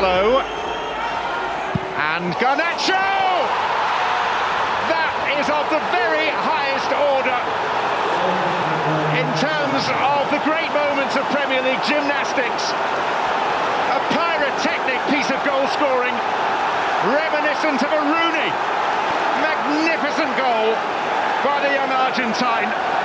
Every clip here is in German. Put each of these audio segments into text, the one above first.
Diallo. And Garnacho! That is of the very highest order in terms of the great moments of Premier League gymnastics. A pyrotechnic piece of goal scoring, reminiscent of a Rooney. Magnificent goal by the young Argentine.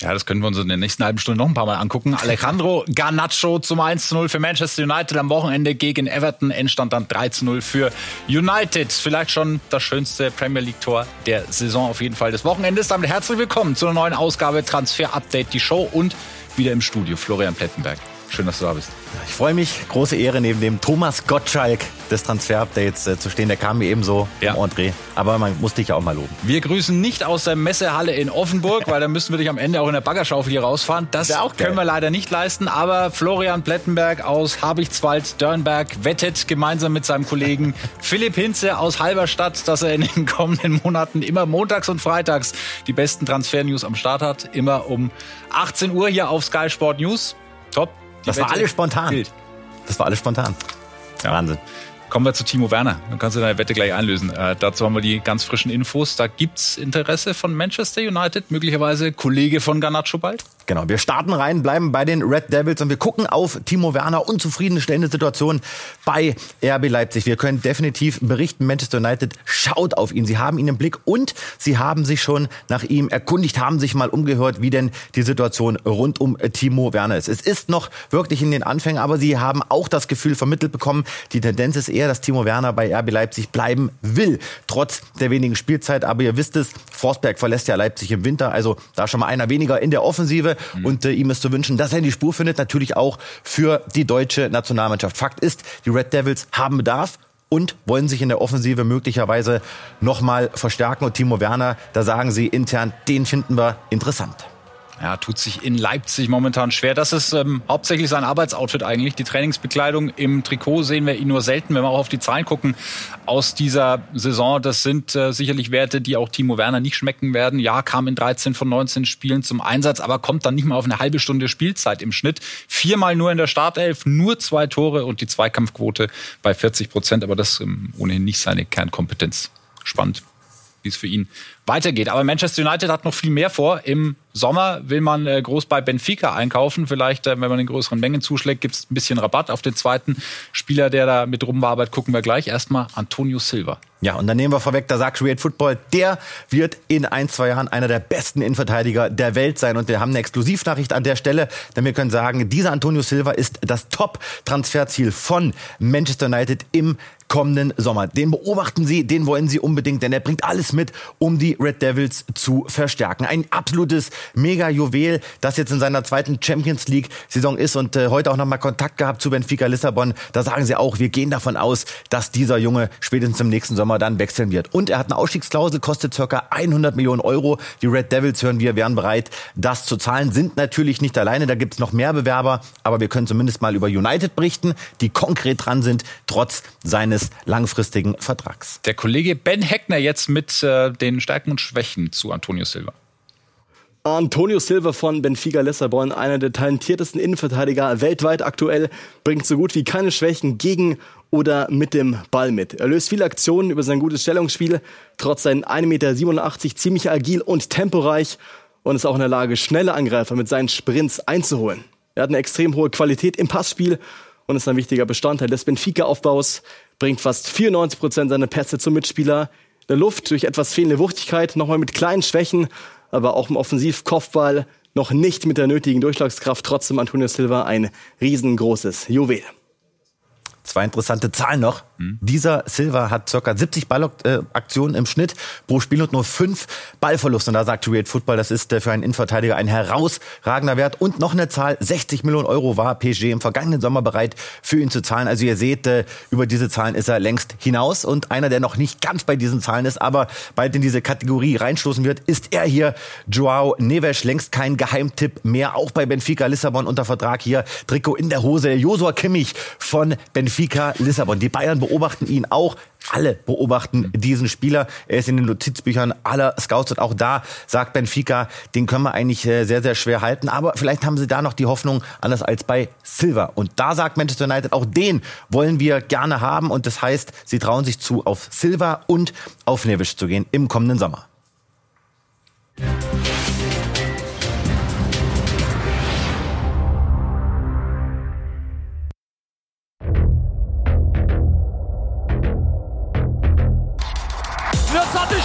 Ja, das können wir uns in der nächsten halben Stunde noch ein paar Mal angucken. Alejandro Garnacho zum 1 0 für Manchester United am Wochenende gegen Everton. Endstand dann 3 0 für United. Vielleicht schon das schönste Premier League Tor der Saison auf jeden Fall des Wochenendes. Damit herzlich willkommen zu einer neuen Ausgabe Transfer Update, die Show und wieder im Studio Florian Plettenberg. Schön, dass du da bist. Ich freue mich, große Ehre, neben dem Thomas Gottschalk des Transfer-Updates äh, zu stehen. Der kam mir ebenso ja. im Entree. Aber man muss dich ja auch mal loben. Wir grüßen nicht aus der Messehalle in Offenburg, weil da müssen wir dich am Ende auch in der Baggerschaufel hier rausfahren. Das auch können wir leider nicht leisten. Aber Florian Plettenberg aus Habichtswald-Dörnberg wettet gemeinsam mit seinem Kollegen Philipp Hinze aus Halberstadt, dass er in den kommenden Monaten immer montags und freitags die besten Transfer-News am Start hat. Immer um 18 Uhr hier auf Sky Sport News. Top das Wette war alles spontan. Gilt. Das war alles spontan. Ja. Wahnsinn. Kommen wir zu Timo Werner. Dann kannst du deine Wette gleich einlösen. Äh, dazu haben wir die ganz frischen Infos. Da gibt's Interesse von Manchester United, möglicherweise Kollege von Garnacho bald? Genau, wir starten rein, bleiben bei den Red Devils und wir gucken auf Timo Werner. Unzufriedenstellende Situation bei RB Leipzig. Wir können definitiv berichten, Manchester United schaut auf ihn. Sie haben ihn im Blick und sie haben sich schon nach ihm erkundigt, haben sich mal umgehört, wie denn die Situation rund um Timo Werner ist. Es ist noch wirklich in den Anfängen, aber sie haben auch das Gefühl vermittelt bekommen, die Tendenz ist eher, dass Timo Werner bei RB Leipzig bleiben will, trotz der wenigen Spielzeit. Aber ihr wisst es, Forsberg verlässt ja Leipzig im Winter, also da schon mal einer weniger in der Offensive. Mhm. Und äh, ihm ist zu wünschen, dass er in die Spur findet, natürlich auch für die deutsche Nationalmannschaft. Fakt ist, die Red Devils haben Bedarf und wollen sich in der Offensive möglicherweise nochmal verstärken. Und Timo Werner, da sagen sie intern, den finden wir interessant. Ja, tut sich in Leipzig momentan schwer. Das ist ähm, hauptsächlich sein Arbeitsoutfit eigentlich. Die Trainingsbekleidung im Trikot sehen wir ihn nur selten, wenn wir auch auf die Zahlen gucken aus dieser Saison. Das sind äh, sicherlich Werte, die auch Timo Werner nicht schmecken werden. Ja, kam in 13 von 19 Spielen zum Einsatz, aber kommt dann nicht mal auf eine halbe Stunde Spielzeit im Schnitt. Viermal nur in der Startelf, nur zwei Tore und die Zweikampfquote bei 40 Prozent. Aber das ähm, ohnehin nicht seine Kernkompetenz. Spannend wie es für ihn weitergeht. Aber Manchester United hat noch viel mehr vor. Im Sommer will man äh, groß bei Benfica einkaufen. Vielleicht, äh, wenn man in größeren Mengen zuschlägt, gibt es ein bisschen Rabatt auf den zweiten Spieler, der da mit rumarbeitet. Gucken wir gleich. Erstmal Antonio Silva. Ja, und dann nehmen wir vorweg, da sagt Create Football, der wird in ein, zwei Jahren einer der besten Innenverteidiger der Welt sein. Und wir haben eine Exklusivnachricht an der Stelle, denn wir können sagen, dieser Antonio Silva ist das Top-Transferziel von Manchester United im kommenden Sommer. Den beobachten Sie, den wollen Sie unbedingt, denn er bringt alles mit, um die Red Devils zu verstärken. Ein absolutes Mega-Juwel, das jetzt in seiner zweiten Champions League-Saison ist und äh, heute auch nochmal Kontakt gehabt zu Benfica Lissabon. Da sagen sie auch, wir gehen davon aus, dass dieser Junge spätestens im nächsten Sommer dann wechseln wird. Und er hat eine Ausstiegsklausel, kostet circa 100 Millionen Euro. Die Red Devils, hören wir, wären bereit, das zu zahlen. Sind natürlich nicht alleine, da gibt es noch mehr Bewerber, aber wir können zumindest mal über United berichten, die konkret dran sind, trotz seines langfristigen Vertrags. Der Kollege Ben Heckner jetzt mit äh, den Stärken und Schwächen zu Antonio Silva. Antonio Silva von Benfica Lissabon, einer der talentiertesten Innenverteidiger weltweit aktuell, bringt so gut wie keine Schwächen gegen oder mit dem Ball mit. Er löst viele Aktionen über sein gutes Stellungsspiel, trotz seinen 1,87 Meter ziemlich agil und temporeich und ist auch in der Lage, schnelle Angreifer mit seinen Sprints einzuholen. Er hat eine extrem hohe Qualität im Passspiel und ist ein wichtiger Bestandteil des Benfica-Aufbaus, bringt fast 94 Prozent seiner Pässe zum Mitspieler, der Luft durch etwas fehlende Wuchtigkeit, nochmal mit kleinen Schwächen, aber auch im Offensivkopfball noch nicht mit der nötigen Durchschlagskraft. Trotzdem Antonio Silva ein riesengroßes Juwel. Zwei interessante Zahlen noch. Mhm. Dieser Silva hat ca. 70 Ballaktionen im Schnitt pro Spiel und nur fünf Ballverluste. Und da sagt Real Football, das ist äh, für einen Innenverteidiger ein herausragender Wert. Und noch eine Zahl, 60 Millionen Euro war PSG im vergangenen Sommer bereit für ihn zu zahlen. Also ihr seht, äh, über diese Zahlen ist er längst hinaus. Und einer, der noch nicht ganz bei diesen Zahlen ist, aber bald in diese Kategorie reinstoßen wird, ist er hier, Joao Neves. Längst kein Geheimtipp mehr, auch bei Benfica Lissabon unter Vertrag hier. Trikot in der Hose. Josua Kimmich von Benfica Benfica Lissabon. Die Bayern beobachten ihn auch. Alle beobachten diesen Spieler. Er ist in den Notizbüchern aller Scouts und auch da sagt Benfica, den können wir eigentlich äh, sehr, sehr schwer halten. Aber vielleicht haben sie da noch die Hoffnung, anders als bei Silva. Und da sagt Manchester United, auch den wollen wir gerne haben. Und das heißt, sie trauen sich zu, auf Silva und auf Nevisch zu gehen im kommenden Sommer.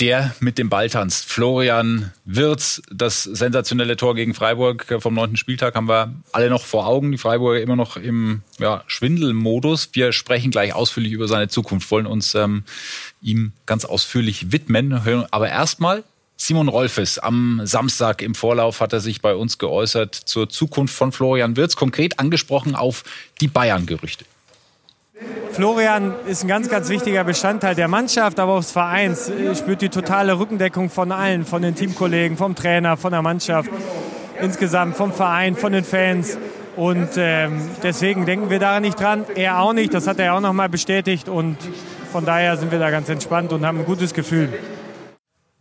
der mit dem Ball tanzt. Florian Wirz, das sensationelle Tor gegen Freiburg vom neunten Spieltag haben wir alle noch vor Augen. Die Freiburger immer noch im ja, Schwindelmodus. Wir sprechen gleich ausführlich über seine Zukunft, wollen uns ähm, ihm ganz ausführlich widmen. Aber erstmal Simon Rolfes am Samstag im Vorlauf hat er sich bei uns geäußert zur Zukunft von Florian Wirz, konkret angesprochen auf die Bayern-Gerüchte. Florian ist ein ganz, ganz wichtiger Bestandteil der Mannschaft, aber auch des Vereins. Ich spürt die totale Rückendeckung von allen, von den Teamkollegen, vom Trainer, von der Mannschaft, insgesamt vom Verein, von den Fans. Und ähm, deswegen denken wir da nicht dran. Er auch nicht, das hat er auch nochmal bestätigt. Und von daher sind wir da ganz entspannt und haben ein gutes Gefühl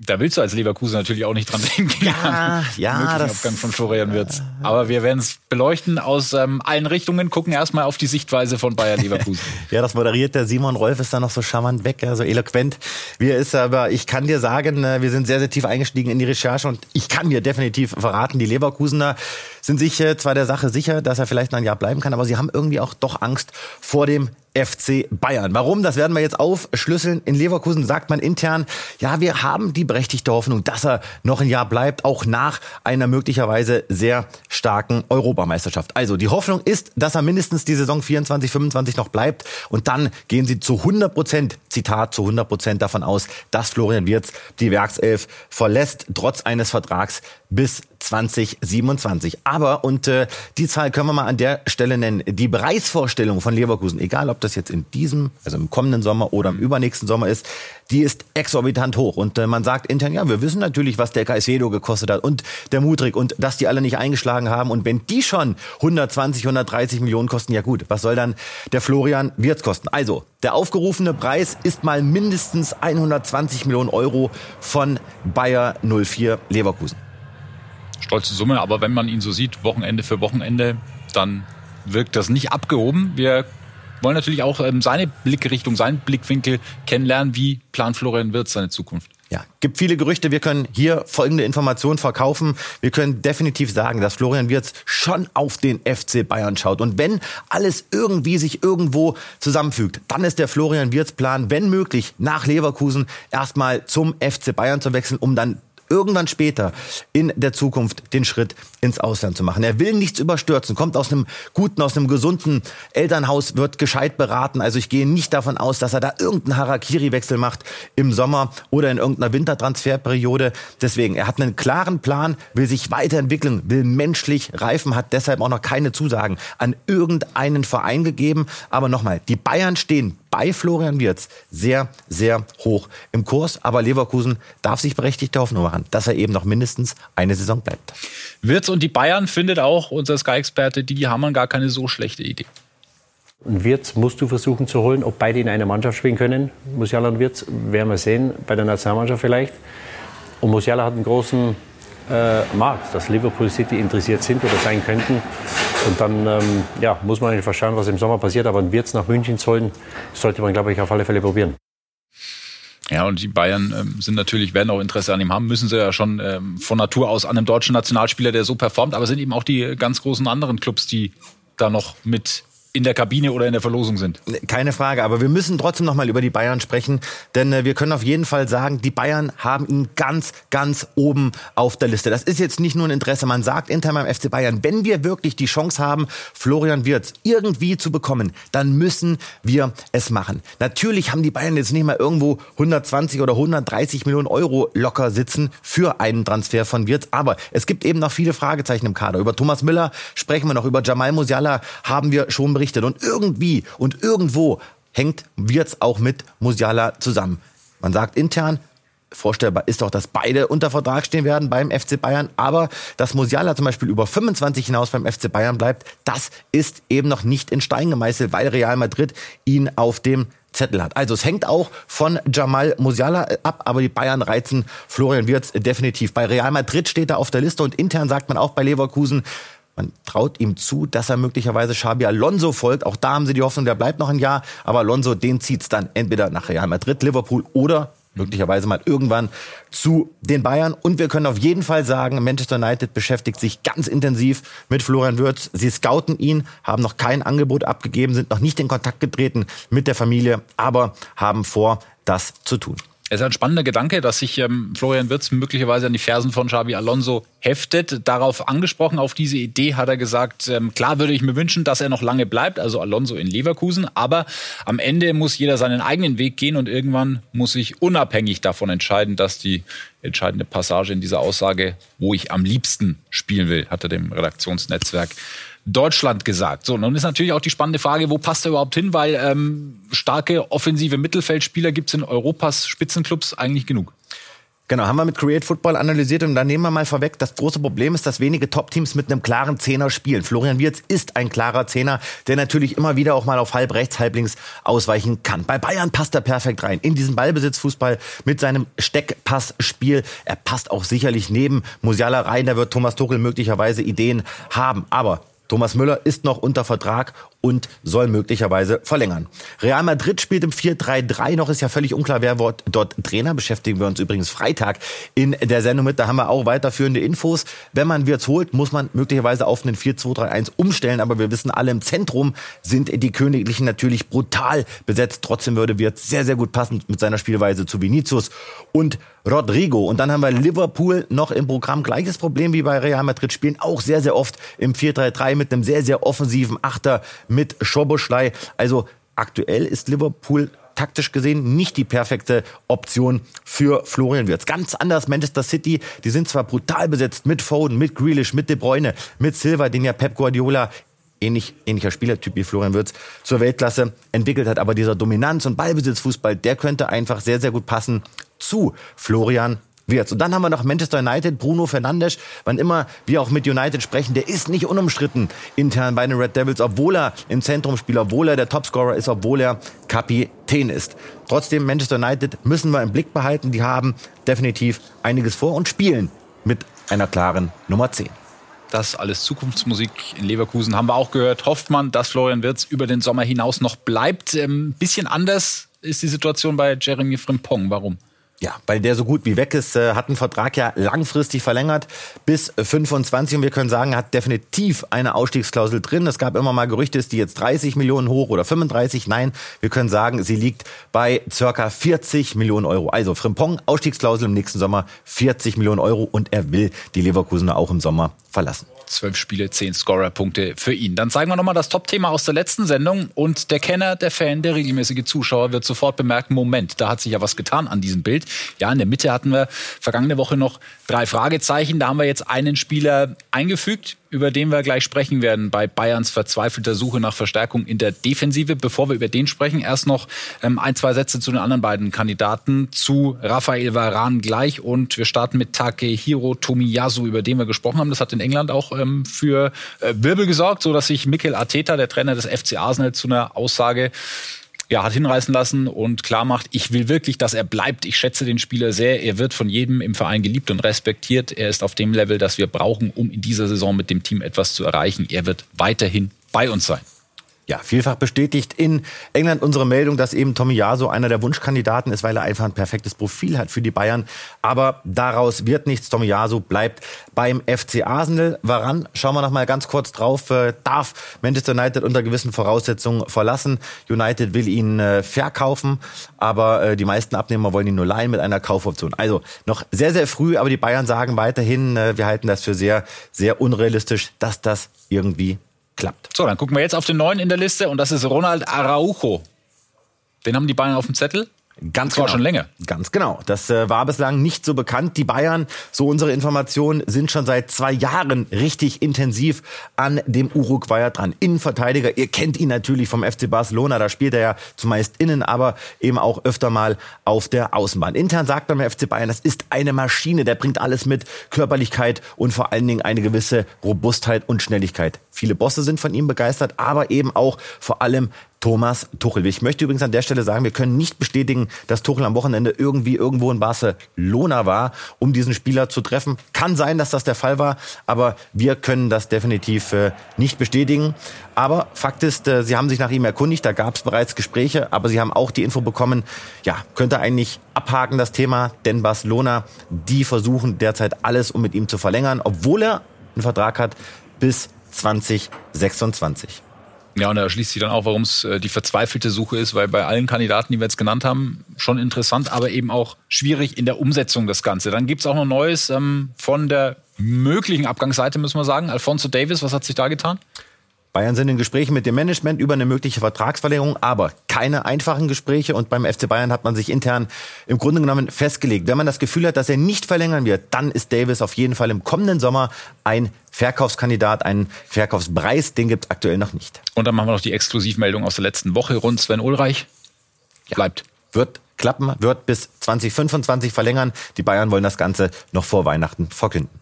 da willst du als Leverkusen natürlich auch nicht dran denken. Ja, ja. Das, Abgang von Florian Wirtz. Aber wir werden es beleuchten aus ähm, allen Richtungen, gucken erstmal auf die Sichtweise von Bayern Leverkusen. ja, das moderiert der Simon Rolf, ist da noch so charmant weg, ja, so eloquent wie er ist. Aber ich kann dir sagen, äh, wir sind sehr, sehr tief eingestiegen in die Recherche und ich kann dir definitiv verraten, die Leverkusener sind sich äh, zwar der Sache sicher, dass er vielleicht noch ein Jahr bleiben kann, aber sie haben irgendwie auch doch Angst vor dem FC Bayern. Warum? Das werden wir jetzt aufschlüsseln. In Leverkusen sagt man intern, ja, wir haben die berechtigte Hoffnung, dass er noch ein Jahr bleibt, auch nach einer möglicherweise sehr starken Europameisterschaft. Also die Hoffnung ist, dass er mindestens die Saison 24, 25 noch bleibt und dann gehen sie zu 100 Prozent, Zitat, zu 100 Prozent davon aus, dass Florian Wirz die Werkself verlässt, trotz eines Vertrags bis 2027. Aber, und äh, die Zahl können wir mal an der Stelle nennen, die Preisvorstellung von Leverkusen, egal ob das jetzt in diesem, also im kommenden Sommer oder im übernächsten Sommer ist, die ist exorbitant hoch. Und äh, man sagt intern, ja, wir wissen natürlich, was der Caicedo gekostet hat und der Mutrik und dass die alle nicht eingeschlagen haben. Und wenn die schon 120, 130 Millionen kosten, ja gut, was soll dann der Florian Wirtz kosten? Also, der aufgerufene Preis ist mal mindestens 120 Millionen Euro von Bayer 04 Leverkusen stolze Summe, aber wenn man ihn so sieht, Wochenende für Wochenende, dann wirkt das nicht abgehoben. Wir wollen natürlich auch ähm, seine Blickrichtung, seinen Blickwinkel kennenlernen. Wie plant Florian Wirtz seine Zukunft? Ja, gibt viele Gerüchte. Wir können hier folgende Informationen verkaufen. Wir können definitiv sagen, dass Florian Wirtz schon auf den FC Bayern schaut. Und wenn alles irgendwie sich irgendwo zusammenfügt, dann ist der Florian Wirtz Plan, wenn möglich, nach Leverkusen erstmal zum FC Bayern zu wechseln, um dann irgendwann später in der Zukunft den Schritt ins Ausland zu machen. Er will nichts überstürzen, kommt aus einem guten, aus einem gesunden Elternhaus, wird gescheit beraten. Also ich gehe nicht davon aus, dass er da irgendeinen Harakiri-Wechsel macht im Sommer oder in irgendeiner Wintertransferperiode. Deswegen, er hat einen klaren Plan, will sich weiterentwickeln, will menschlich reifen, hat deshalb auch noch keine Zusagen an irgendeinen Verein gegeben. Aber nochmal, die Bayern stehen bei Florian Wirtz sehr, sehr hoch im Kurs. Aber Leverkusen darf sich berechtigte Hoffnung machen, dass er eben noch mindestens eine Saison bleibt. Wirtz und die Bayern findet auch unser Sky-Experte Didi Hamann gar keine so schlechte Idee. Und Wirtz musst du versuchen zu holen, ob beide in einer Mannschaft spielen können. Musiala und Wirtz werden wir sehen, bei der Nationalmannschaft vielleicht. Und Musiala hat einen großen äh, Markt, dass Liverpool City interessiert sind oder sein könnten. Und dann ähm, ja, muss man einfach schauen, was im Sommer passiert. Aber ein Wirtz nach München zu holen, sollte man, glaube ich, auf alle Fälle probieren. Ja, und die Bayern ähm, sind natürlich, werden auch Interesse an ihm haben, müssen sie ja schon ähm, von Natur aus an einem deutschen Nationalspieler, der so performt, aber sind eben auch die ganz großen anderen Clubs, die da noch mit in der Kabine oder in der Verlosung sind. Keine Frage, aber wir müssen trotzdem noch mal über die Bayern sprechen, denn äh, wir können auf jeden Fall sagen, die Bayern haben ihn ganz, ganz oben auf der Liste. Das ist jetzt nicht nur ein Interesse, man sagt intern beim FC Bayern, wenn wir wirklich die Chance haben, Florian Wirtz irgendwie zu bekommen, dann müssen wir es machen. Natürlich haben die Bayern jetzt nicht mal irgendwo 120 oder 130 Millionen Euro locker sitzen für einen Transfer von Wirtz, aber es gibt eben noch viele Fragezeichen im Kader. Über Thomas Müller sprechen wir noch, über Jamal Musiala haben wir schon berichtet. Und irgendwie und irgendwo hängt Wirtz auch mit Musiala zusammen. Man sagt intern, vorstellbar ist doch, dass beide unter Vertrag stehen werden beim FC Bayern. Aber dass Musiala zum Beispiel über 25 hinaus beim FC Bayern bleibt, das ist eben noch nicht in Stein gemeißelt, weil Real Madrid ihn auf dem Zettel hat. Also es hängt auch von Jamal Musiala ab, aber die Bayern reizen Florian Wirtz definitiv. Bei Real Madrid steht er auf der Liste und intern sagt man auch bei Leverkusen, man traut ihm zu, dass er möglicherweise Xabi Alonso folgt. Auch da haben sie die Hoffnung, der bleibt noch ein Jahr. Aber Alonso, den zieht's dann entweder nach Real Madrid, Liverpool oder möglicherweise mal irgendwann zu den Bayern. Und wir können auf jeden Fall sagen, Manchester United beschäftigt sich ganz intensiv mit Florian Würz. Sie scouten ihn, haben noch kein Angebot abgegeben, sind noch nicht in Kontakt getreten mit der Familie, aber haben vor, das zu tun. Es ist ein spannender Gedanke, dass sich ähm, Florian Wirtz möglicherweise an die Fersen von Xabi Alonso heftet. Darauf angesprochen, auf diese Idee hat er gesagt, ähm, klar würde ich mir wünschen, dass er noch lange bleibt, also Alonso in Leverkusen, aber am Ende muss jeder seinen eigenen Weg gehen und irgendwann muss ich unabhängig davon entscheiden, dass die entscheidende Passage in dieser Aussage, wo ich am liebsten spielen will, hat er dem Redaktionsnetzwerk Deutschland gesagt. So, nun ist natürlich auch die spannende Frage, wo passt er überhaupt hin, weil ähm, starke offensive Mittelfeldspieler gibt es in Europas Spitzenclubs eigentlich genug. Genau, haben wir mit Create Football analysiert und dann nehmen wir mal vorweg, das große Problem ist, dass wenige Top-Teams mit einem klaren Zehner spielen. Florian Wirz ist ein klarer Zehner, der natürlich immer wieder auch mal auf halb rechts, halb links ausweichen kann. Bei Bayern passt er perfekt rein in diesen Ballbesitzfußball mit seinem Steckpassspiel. Er passt auch sicherlich neben Musiala rein, da wird Thomas Tuchel möglicherweise Ideen haben. Aber Thomas Müller ist noch unter Vertrag und soll möglicherweise verlängern. Real Madrid spielt im 4-3-3 noch, ist ja völlig unklar, wer dort Trainer. Beschäftigen wir uns übrigens Freitag in der Sendung mit. Da haben wir auch weiterführende Infos. Wenn man Wirtz holt, muss man möglicherweise auf einen 4-2-3-1 umstellen. Aber wir wissen alle, im Zentrum sind die Königlichen natürlich brutal besetzt. Trotzdem würde Wirtz sehr, sehr gut passen mit seiner Spielweise zu Vinicius und Rodrigo. Und dann haben wir Liverpool noch im Programm. Gleiches Problem wie bei Real Madrid. Spielen auch sehr, sehr oft im 4-3-3 mit einem sehr, sehr offensiven Achter mit Schoboschlei. Also aktuell ist Liverpool taktisch gesehen nicht die perfekte Option für Florian Wirtz. Ganz anders Manchester City, die sind zwar brutal besetzt mit Foden, mit Grealish, mit De Bruyne, mit Silva, den ja Pep Guardiola ähnlich, ähnlicher Spielertyp wie Florian Wirtz zur Weltklasse entwickelt hat. Aber dieser Dominanz- und Ballbesitzfußball, der könnte einfach sehr, sehr gut passen zu Florian wird. Und dann haben wir noch Manchester United, Bruno Fernandes. Wann immer wir auch mit United sprechen, der ist nicht unumstritten intern bei den Red Devils, obwohl er im Zentrum spielt, obwohl er der Topscorer ist, obwohl er Kapitän ist. Trotzdem, Manchester United müssen wir im Blick behalten. Die haben definitiv einiges vor und spielen mit einer klaren Nummer 10. Das alles Zukunftsmusik in Leverkusen haben wir auch gehört. Hofft man, dass Florian Wirtz über den Sommer hinaus noch bleibt. Ein ähm, bisschen anders ist die Situation bei Jeremy Frimpong. Warum? Ja, weil der so gut wie weg ist, äh, hat einen Vertrag ja langfristig verlängert bis 25 und wir können sagen, hat definitiv eine Ausstiegsklausel drin. Es gab immer mal Gerüchte, ist die jetzt 30 Millionen hoch oder 35? Nein, wir können sagen, sie liegt bei circa 40 Millionen Euro. Also Frimpong, Ausstiegsklausel im nächsten Sommer 40 Millionen Euro und er will die Leverkusener auch im Sommer verlassen. Zwölf Spiele, zehn Scorer-Punkte für ihn. Dann zeigen wir nochmal das Top-Thema aus der letzten Sendung. Und der Kenner, der Fan, der regelmäßige Zuschauer wird sofort bemerken, Moment, da hat sich ja was getan an diesem Bild. Ja, in der Mitte hatten wir vergangene Woche noch drei Fragezeichen. Da haben wir jetzt einen Spieler eingefügt, über den wir gleich sprechen werden, bei Bayerns verzweifelter Suche nach Verstärkung in der Defensive. Bevor wir über den sprechen, erst noch ähm, ein, zwei Sätze zu den anderen beiden Kandidaten, zu Rafael Varan gleich. Und wir starten mit Takehiro Tomiyasu, über den wir gesprochen haben. Das hat in England auch ähm, für äh, Wirbel gesorgt, so dass sich Mikel Arteta, der Trainer des FC Arsenal, zu einer Aussage ja, hat hinreißen lassen und klar macht, ich will wirklich, dass er bleibt. Ich schätze den Spieler sehr. Er wird von jedem im Verein geliebt und respektiert. Er ist auf dem Level, das wir brauchen, um in dieser Saison mit dem Team etwas zu erreichen. Er wird weiterhin bei uns sein. Ja, vielfach bestätigt in England unsere Meldung, dass eben Tommy Jaso einer der Wunschkandidaten ist, weil er einfach ein perfektes Profil hat für die Bayern. Aber daraus wird nichts. Tommy Jaso bleibt beim FC Arsenal. Waran? Schauen wir noch mal ganz kurz drauf. Äh, darf Manchester United unter gewissen Voraussetzungen verlassen? United will ihn äh, verkaufen, aber äh, die meisten Abnehmer wollen ihn nur leihen mit einer Kaufoption. Also noch sehr, sehr früh, aber die Bayern sagen weiterhin, wir halten das für sehr, sehr unrealistisch, dass das irgendwie klappt. So, dann gucken wir jetzt auf den neuen in der Liste und das ist Ronald Araujo. Den haben die Bayern auf dem Zettel. Ganz genau. schon länger. Ganz genau. Das äh, war bislang nicht so bekannt. Die Bayern, so unsere Informationen, sind schon seit zwei Jahren richtig intensiv an dem Uruguayer dran. Innenverteidiger, ihr kennt ihn natürlich vom FC Barcelona, da spielt er ja zumeist innen, aber eben auch öfter mal auf der Außenbahn. Intern sagt man beim FC Bayern, das ist eine Maschine, der bringt alles mit, Körperlichkeit und vor allen Dingen eine gewisse Robustheit und Schnelligkeit. Viele Bosse sind von ihm begeistert, aber eben auch vor allem Thomas Tuchel. Ich möchte übrigens an der Stelle sagen, wir können nicht bestätigen, dass Tuchel am Wochenende irgendwie irgendwo in Barcelona war, um diesen Spieler zu treffen. Kann sein, dass das der Fall war, aber wir können das definitiv äh, nicht bestätigen. Aber Fakt ist, äh, sie haben sich nach ihm erkundigt, da gab es bereits Gespräche, aber sie haben auch die Info bekommen, ja, könnte eigentlich abhaken das Thema, denn Barcelona, die versuchen derzeit alles, um mit ihm zu verlängern, obwohl er einen Vertrag hat bis 2026. Ja, und da schließt sich dann auch, warum es äh, die verzweifelte Suche ist, weil bei allen Kandidaten, die wir jetzt genannt haben, schon interessant, aber eben auch schwierig in der Umsetzung das Ganze. Dann gibt's auch noch Neues ähm, von der möglichen Abgangsseite, müssen wir sagen. Alfonso Davis, was hat sich da getan? Bayern sind in Gesprächen mit dem Management über eine mögliche Vertragsverlängerung, aber keine einfachen Gespräche. Und beim FC Bayern hat man sich intern im Grunde genommen festgelegt. Wenn man das Gefühl hat, dass er nicht verlängern wird, dann ist Davis auf jeden Fall im kommenden Sommer ein Verkaufskandidat, ein Verkaufspreis. Den gibt es aktuell noch nicht. Und dann machen wir noch die Exklusivmeldung aus der letzten Woche rund Sven Ulreich. Ja. Bleibt. Wird klappen, wird bis 2025 verlängern. Die Bayern wollen das Ganze noch vor Weihnachten verkünden.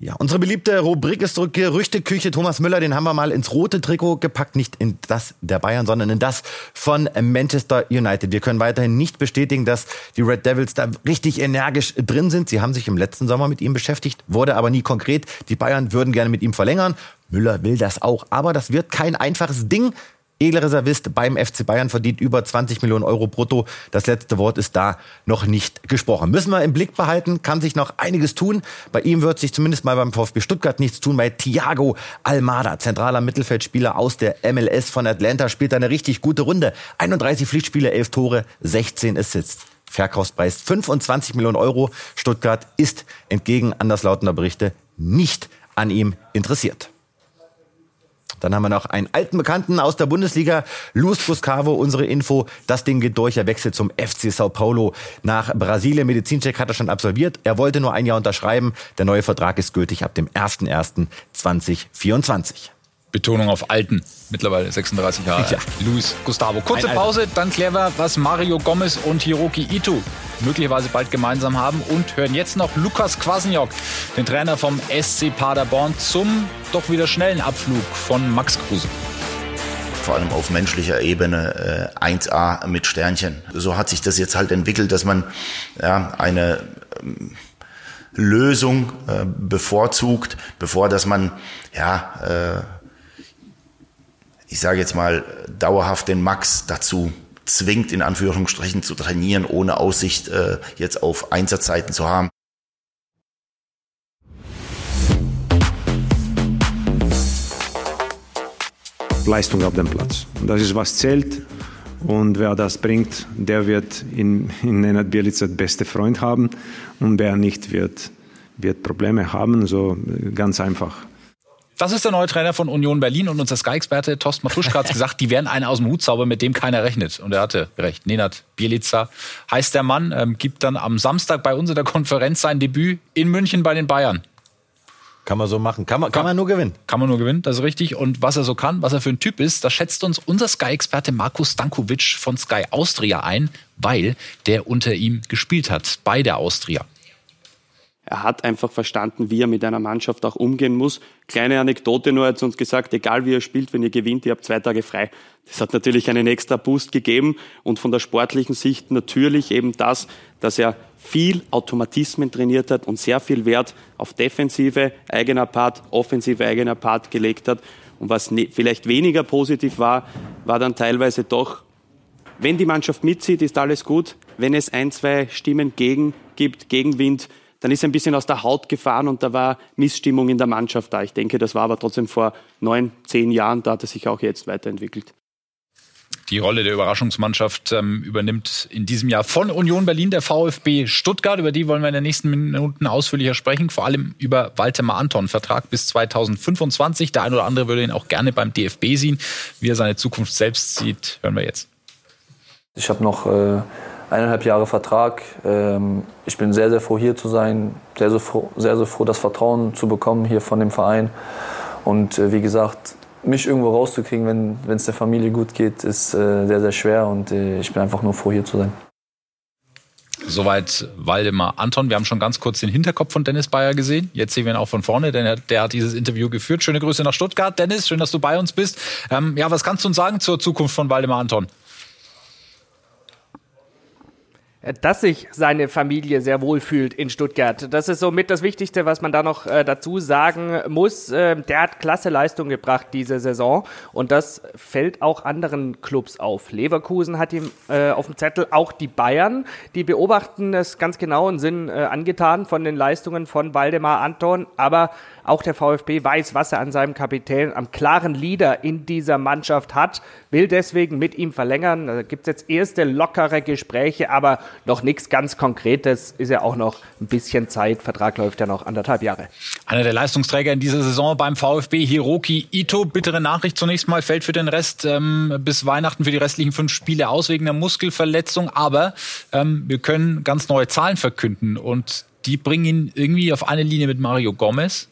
Ja, unsere beliebte Rubrik ist zurück, Gerüchteküche. Thomas Müller, den haben wir mal ins rote Trikot gepackt, nicht in das der Bayern, sondern in das von Manchester United. Wir können weiterhin nicht bestätigen, dass die Red Devils da richtig energisch drin sind. Sie haben sich im letzten Sommer mit ihm beschäftigt, wurde aber nie konkret. Die Bayern würden gerne mit ihm verlängern. Müller will das auch, aber das wird kein einfaches Ding. Edelreservist beim FC Bayern verdient über 20 Millionen Euro brutto. Das letzte Wort ist da noch nicht gesprochen. Müssen wir im Blick behalten, kann sich noch einiges tun. Bei ihm wird sich zumindest mal beim VfB Stuttgart nichts tun. Bei Thiago Almada, zentraler Mittelfeldspieler aus der MLS von Atlanta, spielt eine richtig gute Runde. 31 Pflichtspiele, 11 Tore, 16 Assists. Verkaufspreis 25 Millionen Euro. Stuttgart ist entgegen anderslautender Berichte nicht an ihm interessiert. Dann haben wir noch einen alten Bekannten aus der Bundesliga, Luis Buscavo, unsere Info. Das Ding geht durch. Er wechselt zum FC Sao Paulo nach Brasilien. Medizincheck hat er schon absolviert. Er wollte nur ein Jahr unterschreiben. Der neue Vertrag ist gültig ab dem 01.01.2024. Betonung auf alten, mittlerweile 36 Jahre. Ja. Luis Gustavo. Kurze Pause, dann klären wir, was Mario Gomez und Hiroki Ito möglicherweise bald gemeinsam haben und hören jetzt noch Lukas Kwasniok, den Trainer vom SC Paderborn, zum doch wieder schnellen Abflug von Max Kruse vor allem auf menschlicher Ebene äh, 1A mit Sternchen. So hat sich das jetzt halt entwickelt, dass man ja, eine ähm, Lösung äh, bevorzugt, bevor dass man ja äh, ich sage jetzt mal, dauerhaft den Max dazu zwingt, in Anführungsstrichen zu trainieren, ohne Aussicht äh, jetzt auf Einsatzzeiten zu haben. Leistung auf dem Platz. Das ist, was zählt. Und wer das bringt, der wird in, in Nenad Bielica beste Freund haben. Und wer nicht, wird, wird Probleme haben. So ganz einfach. Das ist der neue Trainer von Union Berlin und unser Sky-Experte Torsten Matuschka hat gesagt, die werden einen aus dem Hut zaubern, mit dem keiner rechnet. Und er hatte recht. Nenad Bielica heißt der Mann, ähm, gibt dann am Samstag bei uns in der Konferenz sein Debüt in München bei den Bayern. Kann man so machen. Kann man, kann, kann man nur gewinnen. Kann man nur gewinnen, das ist richtig. Und was er so kann, was er für ein Typ ist, das schätzt uns unser Sky-Experte Markus Stankovic von Sky Austria ein, weil der unter ihm gespielt hat bei der Austria. Er hat einfach verstanden, wie er mit einer Mannschaft auch umgehen muss. Kleine Anekdote nur, er hat uns gesagt, egal wie er spielt, wenn ihr gewinnt, ihr habt zwei Tage frei. Das hat natürlich einen extra Boost gegeben und von der sportlichen Sicht natürlich eben das, dass er viel Automatismen trainiert hat und sehr viel Wert auf defensive eigener Part, offensive eigener Part gelegt hat. Und was ne vielleicht weniger positiv war, war dann teilweise doch, wenn die Mannschaft mitzieht, ist alles gut. Wenn es ein, zwei Stimmen gegen gibt, Gegenwind, dann ist er ein bisschen aus der Haut gefahren und da war Missstimmung in der Mannschaft da. Ich denke, das war aber trotzdem vor neun, zehn Jahren, da hat er sich auch jetzt weiterentwickelt. Die Rolle der Überraschungsmannschaft ähm, übernimmt in diesem Jahr von Union Berlin der VfB Stuttgart. Über die wollen wir in den nächsten Minuten ausführlicher sprechen. Vor allem über Waldemar Anton. Vertrag bis 2025. Der ein oder andere würde ihn auch gerne beim DFB sehen. Wie er seine Zukunft selbst sieht, hören wir jetzt. Ich habe noch äh, eineinhalb Jahre Vertrag. Ähm, ich bin sehr, sehr froh, hier zu sein. Sehr, sehr froh, sehr, sehr froh das Vertrauen zu bekommen hier von dem Verein. Und äh, wie gesagt, mich irgendwo rauszukriegen, wenn es der Familie gut geht, ist äh, sehr, sehr schwer und äh, ich bin einfach nur froh, hier zu sein. Soweit Waldemar Anton. Wir haben schon ganz kurz den Hinterkopf von Dennis Bayer gesehen. Jetzt sehen wir ihn auch von vorne, denn er, der hat dieses Interview geführt. Schöne Grüße nach Stuttgart. Dennis, schön, dass du bei uns bist. Ähm, ja, was kannst du uns sagen zur Zukunft von Waldemar Anton? Dass sich seine Familie sehr wohl fühlt in Stuttgart. Das ist somit das Wichtigste, was man da noch äh, dazu sagen muss. Äh, der hat klasse Leistung gebracht diese Saison und das fällt auch anderen Clubs auf. Leverkusen hat ihm äh, auf dem Zettel, auch die Bayern, die beobachten es ganz genau und sind äh, angetan von den Leistungen von Waldemar Anton, aber auch der VfB weiß, was er an seinem Kapitän, am klaren Leader in dieser Mannschaft hat, will deswegen mit ihm verlängern. Da gibt es jetzt erste lockere Gespräche, aber noch nichts ganz Konkretes. Ist ja auch noch ein bisschen Zeit. Vertrag läuft ja noch anderthalb Jahre. Einer der Leistungsträger in dieser Saison beim VfB, Hiroki Ito. Bittere Nachricht zunächst mal, fällt für den Rest ähm, bis Weihnachten für die restlichen fünf Spiele aus wegen der Muskelverletzung. Aber ähm, wir können ganz neue Zahlen verkünden und die bringen ihn irgendwie auf eine Linie mit Mario Gomez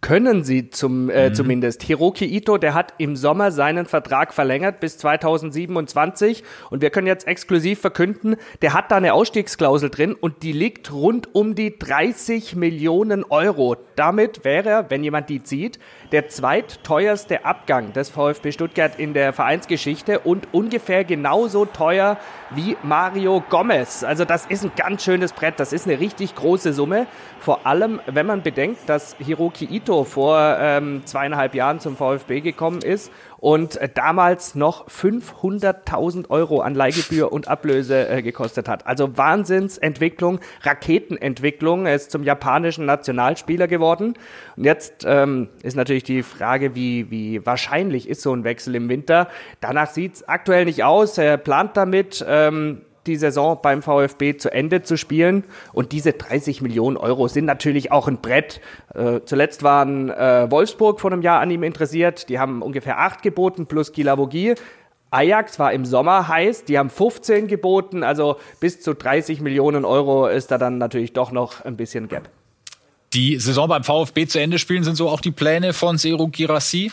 können sie zum, äh, mhm. zumindest. Hiroki Ito, der hat im Sommer seinen Vertrag verlängert bis 2027 und wir können jetzt exklusiv verkünden, der hat da eine Ausstiegsklausel drin und die liegt rund um die 30 Millionen Euro. Damit wäre er, wenn jemand die zieht, der zweitteuerste Abgang des VfB Stuttgart in der Vereinsgeschichte und ungefähr genauso teuer wie Mario Gomez. Also das ist ein ganz schönes Brett, das ist eine richtig große Summe. Vor allem, wenn man bedenkt, dass Hiroki Ito vor ähm, zweieinhalb Jahren zum VfB gekommen ist und äh, damals noch 500.000 Euro an Leihgebühr und Ablöse äh, gekostet hat. Also Wahnsinnsentwicklung, Raketenentwicklung. Er ist zum japanischen Nationalspieler geworden. Und jetzt ähm, ist natürlich die Frage, wie, wie wahrscheinlich ist so ein Wechsel im Winter. Danach sieht es aktuell nicht aus. Er plant damit. Ähm, die Saison beim VfB zu Ende zu spielen. Und diese 30 Millionen Euro sind natürlich auch ein Brett. Äh, zuletzt waren äh, Wolfsburg vor einem Jahr an ihm interessiert. Die haben ungefähr acht geboten plus Kilavogie. Ajax war im Sommer heiß, die haben 15 geboten, also bis zu 30 Millionen Euro ist da dann natürlich doch noch ein bisschen Gap. Die Saison beim VfB zu Ende spielen sind so auch die Pläne von Seru Girassi?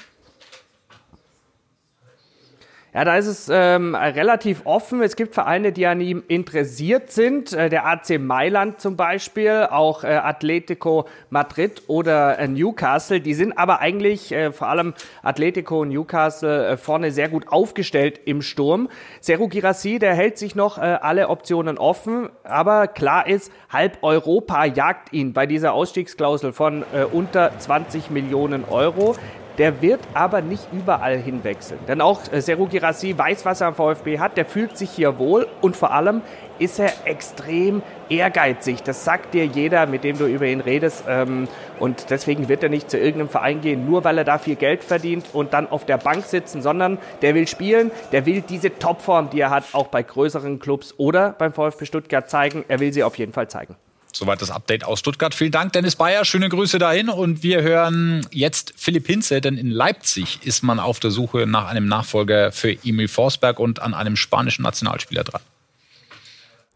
Ja, da ist es ähm, relativ offen. Es gibt Vereine, die an ihm interessiert sind. Äh, der AC Mailand zum Beispiel, auch äh, Atletico Madrid oder äh, Newcastle. Die sind aber eigentlich äh, vor allem Atletico und Newcastle äh, vorne sehr gut aufgestellt im Sturm. Seru Girassi, der hält sich noch alle Optionen offen. Aber klar ist, halb Europa jagt ihn bei dieser Ausstiegsklausel von unter 20 Millionen Euro. Der wird aber nicht überall hinwechseln. Denn auch äh, Seru Girassi weiß, was er am VfB hat. Der fühlt sich hier wohl und vor allem ist er extrem ehrgeizig. Das sagt dir jeder, mit dem du über ihn redest. Ähm, und deswegen wird er nicht zu irgendeinem Verein gehen, nur weil er da viel Geld verdient und dann auf der Bank sitzen, sondern der will spielen, der will diese Topform, die er hat, auch bei größeren Clubs oder beim VfB Stuttgart zeigen. Er will sie auf jeden Fall zeigen. Soweit das Update aus Stuttgart. Vielen Dank, Dennis Bayer. Schöne Grüße dahin. Und wir hören jetzt Philipp Hinze, denn in Leipzig ist man auf der Suche nach einem Nachfolger für Emil Forsberg und an einem spanischen Nationalspieler dran.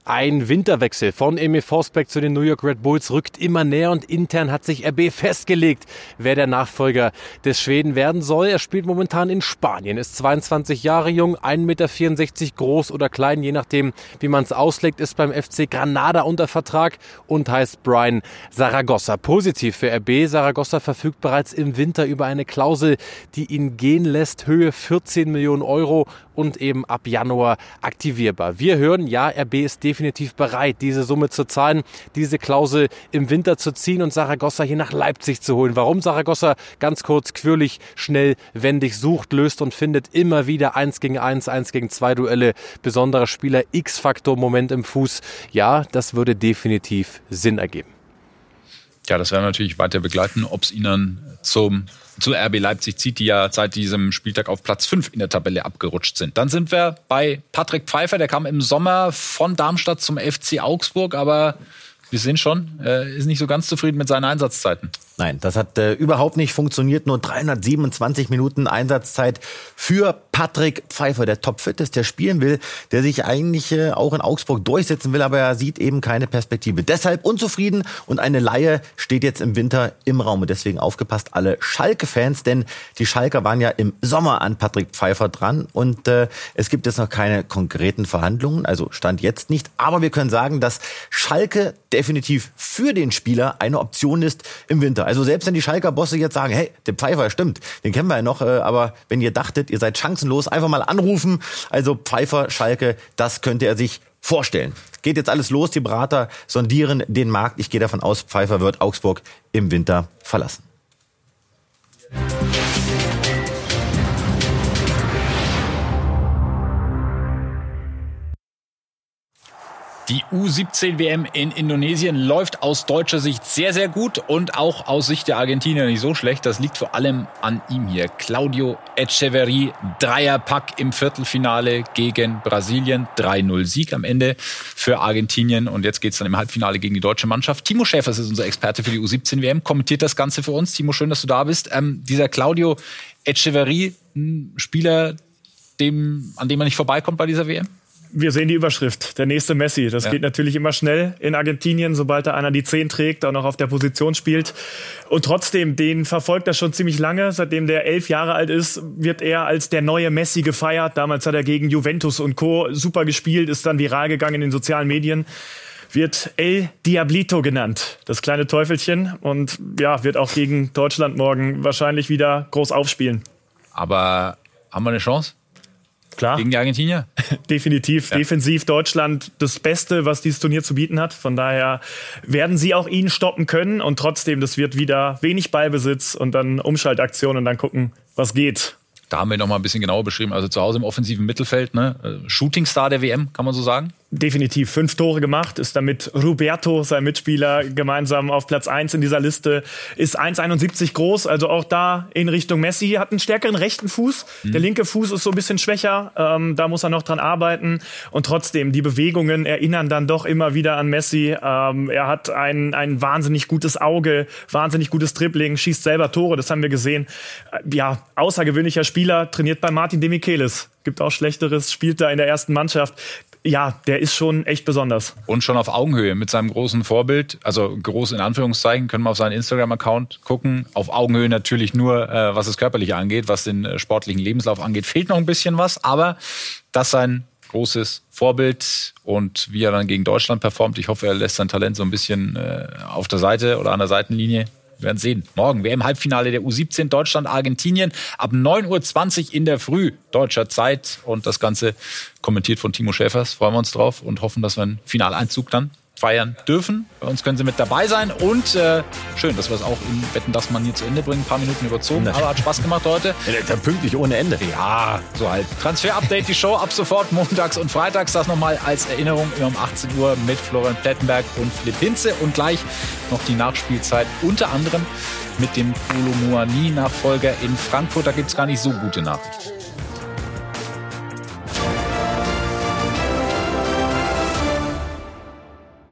Ein Winterwechsel von Emil Forsberg zu den New York Red Bulls rückt immer näher und intern hat sich RB festgelegt, wer der Nachfolger des Schweden werden soll. Er spielt momentan in Spanien, ist 22 Jahre jung, 1,64 Meter groß oder klein, je nachdem, wie man es auslegt, ist beim FC Granada unter Vertrag und heißt Brian Saragossa. Positiv für RB. Saragossa verfügt bereits im Winter über eine Klausel, die ihn gehen lässt, Höhe 14 Millionen Euro und eben ab Januar aktivierbar. Wir hören, ja, RB ist definitiv bereit, diese Summe zu zahlen, diese Klausel im Winter zu ziehen und Saragossa hier nach Leipzig zu holen. Warum Saragossa ganz kurz quirlig, schnell, wendig sucht, löst und findet immer wieder eins gegen eins, eins gegen zwei Duelle, besonderer Spieler, X-Faktor, Moment im Fuß. Ja, das würde definitiv Sinn ergeben. Ja, das werden wir natürlich weiter begleiten, ob es ihnen zum zu RB Leipzig zieht, die ja seit diesem Spieltag auf Platz 5 in der Tabelle abgerutscht sind. Dann sind wir bei Patrick Pfeiffer, der kam im Sommer von Darmstadt zum FC Augsburg, aber wir sehen schon, er ist nicht so ganz zufrieden mit seinen Einsatzzeiten. Nein, das hat äh, überhaupt nicht funktioniert. Nur 327 Minuten Einsatzzeit für Patrick Pfeiffer, der topfit ist, der spielen will, der sich eigentlich äh, auch in Augsburg durchsetzen will, aber er sieht eben keine Perspektive. Deshalb unzufrieden und eine Laie steht jetzt im Winter im Raum. Und deswegen aufgepasst alle Schalke-Fans, denn die Schalker waren ja im Sommer an Patrick Pfeiffer dran und äh, es gibt jetzt noch keine konkreten Verhandlungen, also stand jetzt nicht. Aber wir können sagen, dass Schalke definitiv für den Spieler eine Option ist im Winter. Also selbst wenn die Schalker Bosse jetzt sagen, hey, der Pfeiffer stimmt, den kennen wir ja noch, äh, aber wenn ihr dachtet, ihr seid chancenlos, einfach mal anrufen. Also Pfeiffer, Schalke, das könnte er sich vorstellen. Geht jetzt alles los, die Berater sondieren den Markt. Ich gehe davon aus, Pfeiffer wird Augsburg im Winter verlassen. Die U17 WM in Indonesien läuft aus deutscher Sicht sehr, sehr gut und auch aus Sicht der Argentinier nicht so schlecht. Das liegt vor allem an ihm hier. Claudio Echeverri, Dreierpack im Viertelfinale gegen Brasilien. 3-0 Sieg am Ende für Argentinien. Und jetzt geht's dann im Halbfinale gegen die deutsche Mannschaft. Timo Schäfer ist unser Experte für die U17 WM, kommentiert das Ganze für uns. Timo, schön, dass du da bist. Ähm, dieser Claudio Echeverri, ein Spieler, dem, an dem man nicht vorbeikommt bei dieser WM? Wir sehen die Überschrift, der nächste Messi. Das ja. geht natürlich immer schnell in Argentinien, sobald da einer die 10 trägt, auch noch auf der Position spielt. Und trotzdem, den verfolgt er schon ziemlich lange. Seitdem der elf Jahre alt ist, wird er als der neue Messi gefeiert. Damals hat er gegen Juventus und Co. super gespielt, ist dann viral gegangen in den sozialen Medien. Wird El Diablito genannt, das kleine Teufelchen. Und ja, wird auch gegen Deutschland morgen wahrscheinlich wieder groß aufspielen. Aber haben wir eine Chance? Klar. Gegen die Argentinier? Definitiv. Ja. Defensiv Deutschland das Beste, was dieses Turnier zu bieten hat. Von daher werden sie auch ihn stoppen können und trotzdem, das wird wieder wenig Ballbesitz und dann Umschaltaktion und dann gucken, was geht. Da haben wir noch mal ein bisschen genauer beschrieben. Also zu Hause im offensiven Mittelfeld, ne? Äh, Shootingstar der WM, kann man so sagen? Definitiv fünf Tore gemacht, ist damit Roberto, sein Mitspieler, gemeinsam auf Platz eins in dieser Liste, ist 1,71 groß, also auch da in Richtung Messi, hat einen stärkeren rechten Fuß, mhm. der linke Fuß ist so ein bisschen schwächer, ähm, da muss er noch dran arbeiten. Und trotzdem, die Bewegungen erinnern dann doch immer wieder an Messi, ähm, er hat ein, ein wahnsinnig gutes Auge, wahnsinnig gutes Dribbling, schießt selber Tore, das haben wir gesehen, äh, ja, außergewöhnlicher Spieler, trainiert bei Martin Demichelis, gibt auch Schlechteres, spielt da in der ersten Mannschaft, ja, der ist schon echt besonders. Und schon auf Augenhöhe mit seinem großen Vorbild, also groß in Anführungszeichen, können wir auf seinen Instagram-Account gucken. Auf Augenhöhe natürlich nur, äh, was das Körperliche angeht, was den äh, sportlichen Lebenslauf angeht, fehlt noch ein bisschen was, aber das sein großes Vorbild und wie er dann gegen Deutschland performt. Ich hoffe, er lässt sein Talent so ein bisschen äh, auf der Seite oder an der Seitenlinie wir werden sehen. Morgen WM-Halbfinale der U17 Deutschland-Argentinien ab 9.20 Uhr in der Früh deutscher Zeit. Und das Ganze kommentiert von Timo Schäfers. Freuen wir uns drauf und hoffen, dass wir einen Finaleinzug dann feiern dürfen. Bei uns können Sie mit dabei sein und äh, schön, dass wir es auch in Wetten, dass man hier zu Ende bringen. Ein paar Minuten überzogen, aber hat Spaß gemacht heute. Ja, pünktlich ohne Ende. Ja, so halt. Transfer-Update, die Show ab sofort montags und freitags. Das nochmal als Erinnerung um 18 Uhr mit Florian Plettenberg und Philipp Hinze und gleich noch die Nachspielzeit unter anderem mit dem Kolo Muani-Nachfolger in Frankfurt. Da gibt es gar nicht so gute Nachrichten.